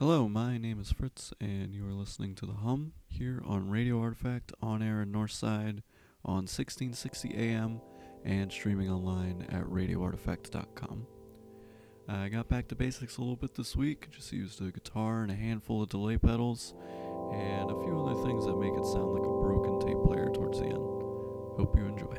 Hello, my name is Fritz, and you are listening to The Hum here on Radio Artifact on air in Northside on 1660 AM and streaming online at radioartifact.com. I got back to basics a little bit this week, just used a guitar and a handful of delay pedals, and a few other things that make it sound like a broken tape player towards the end. Hope you enjoy.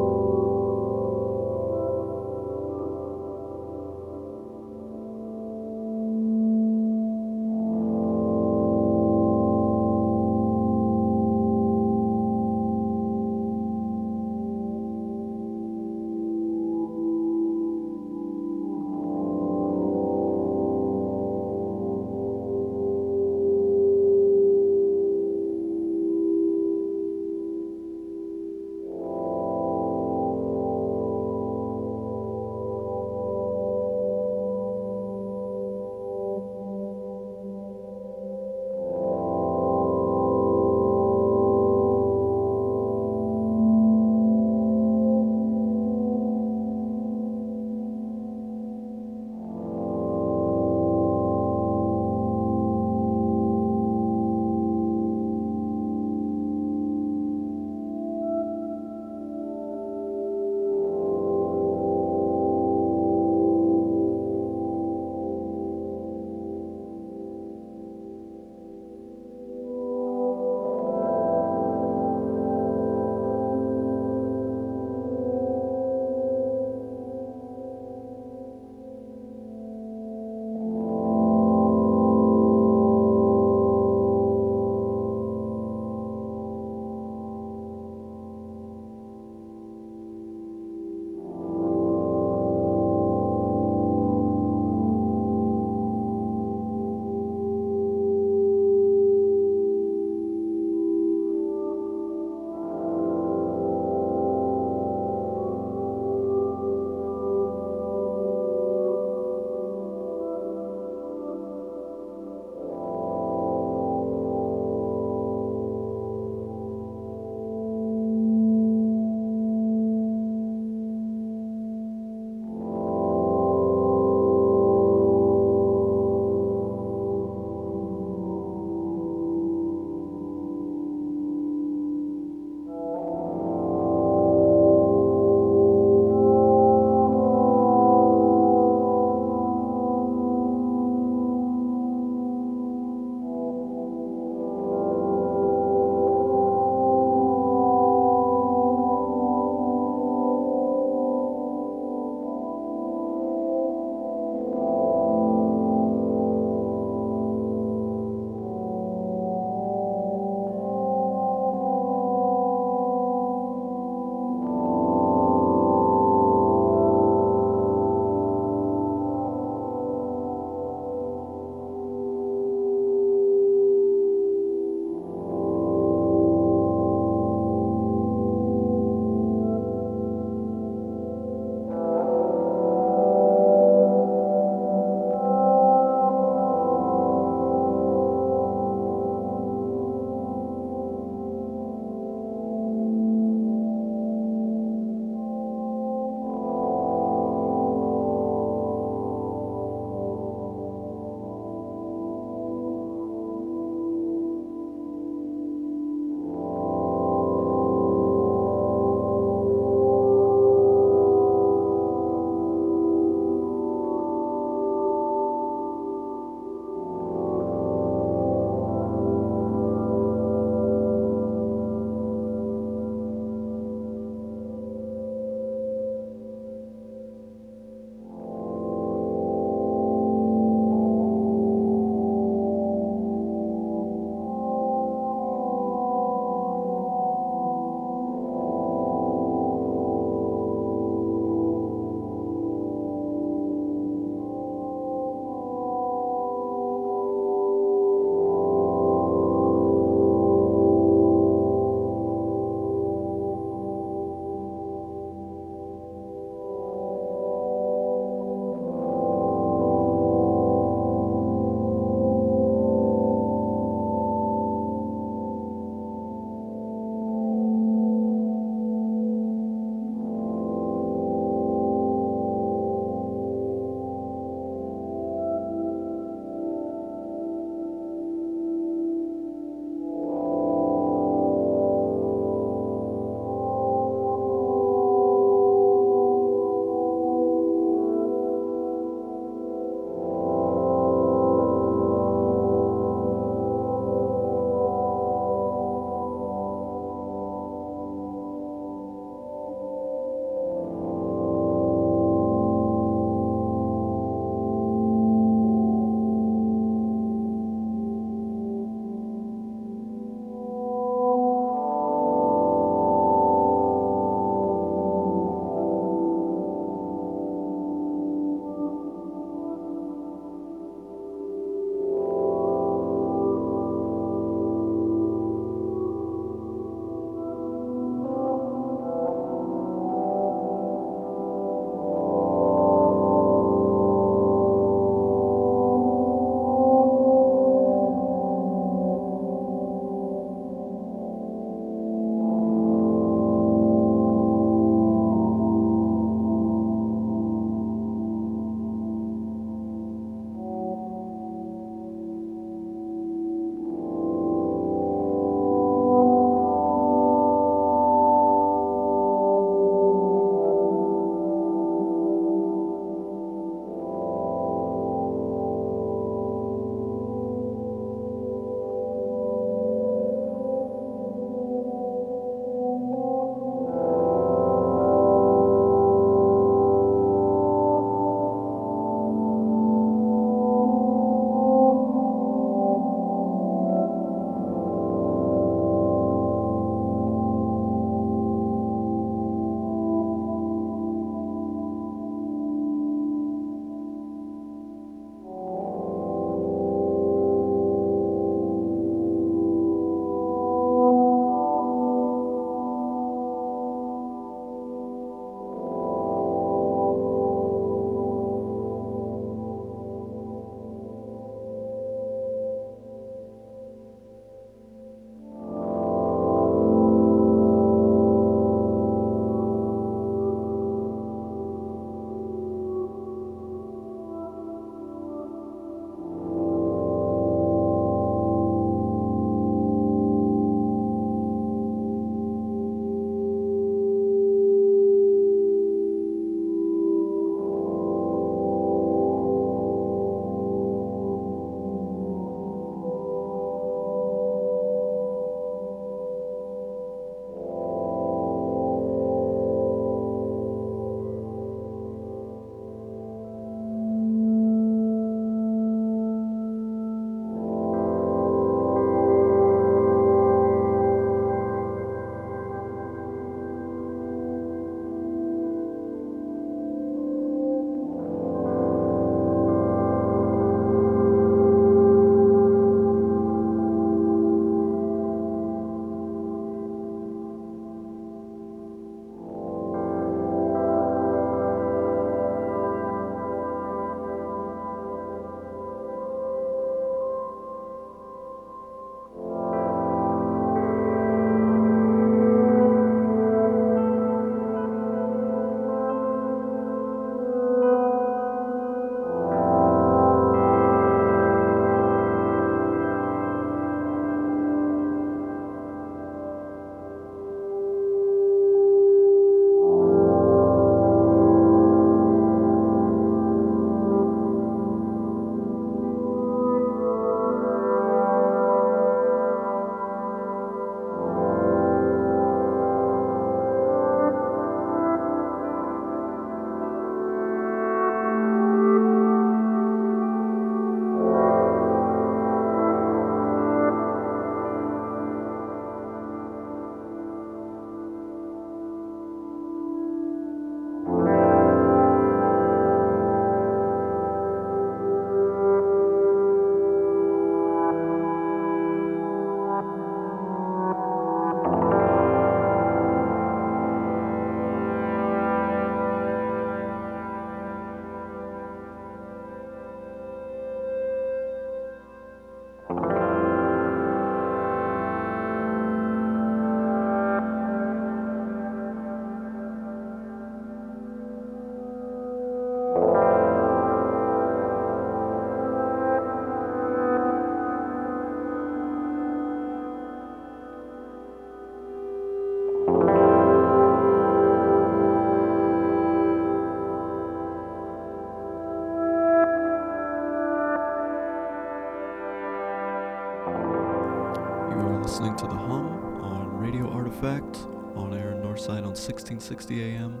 1660 AM,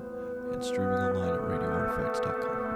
and streaming online at radioartifacts.com.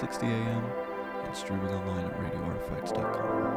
10:60 a.m. and streaming online at radioartifacts.com.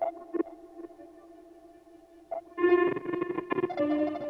Thank you.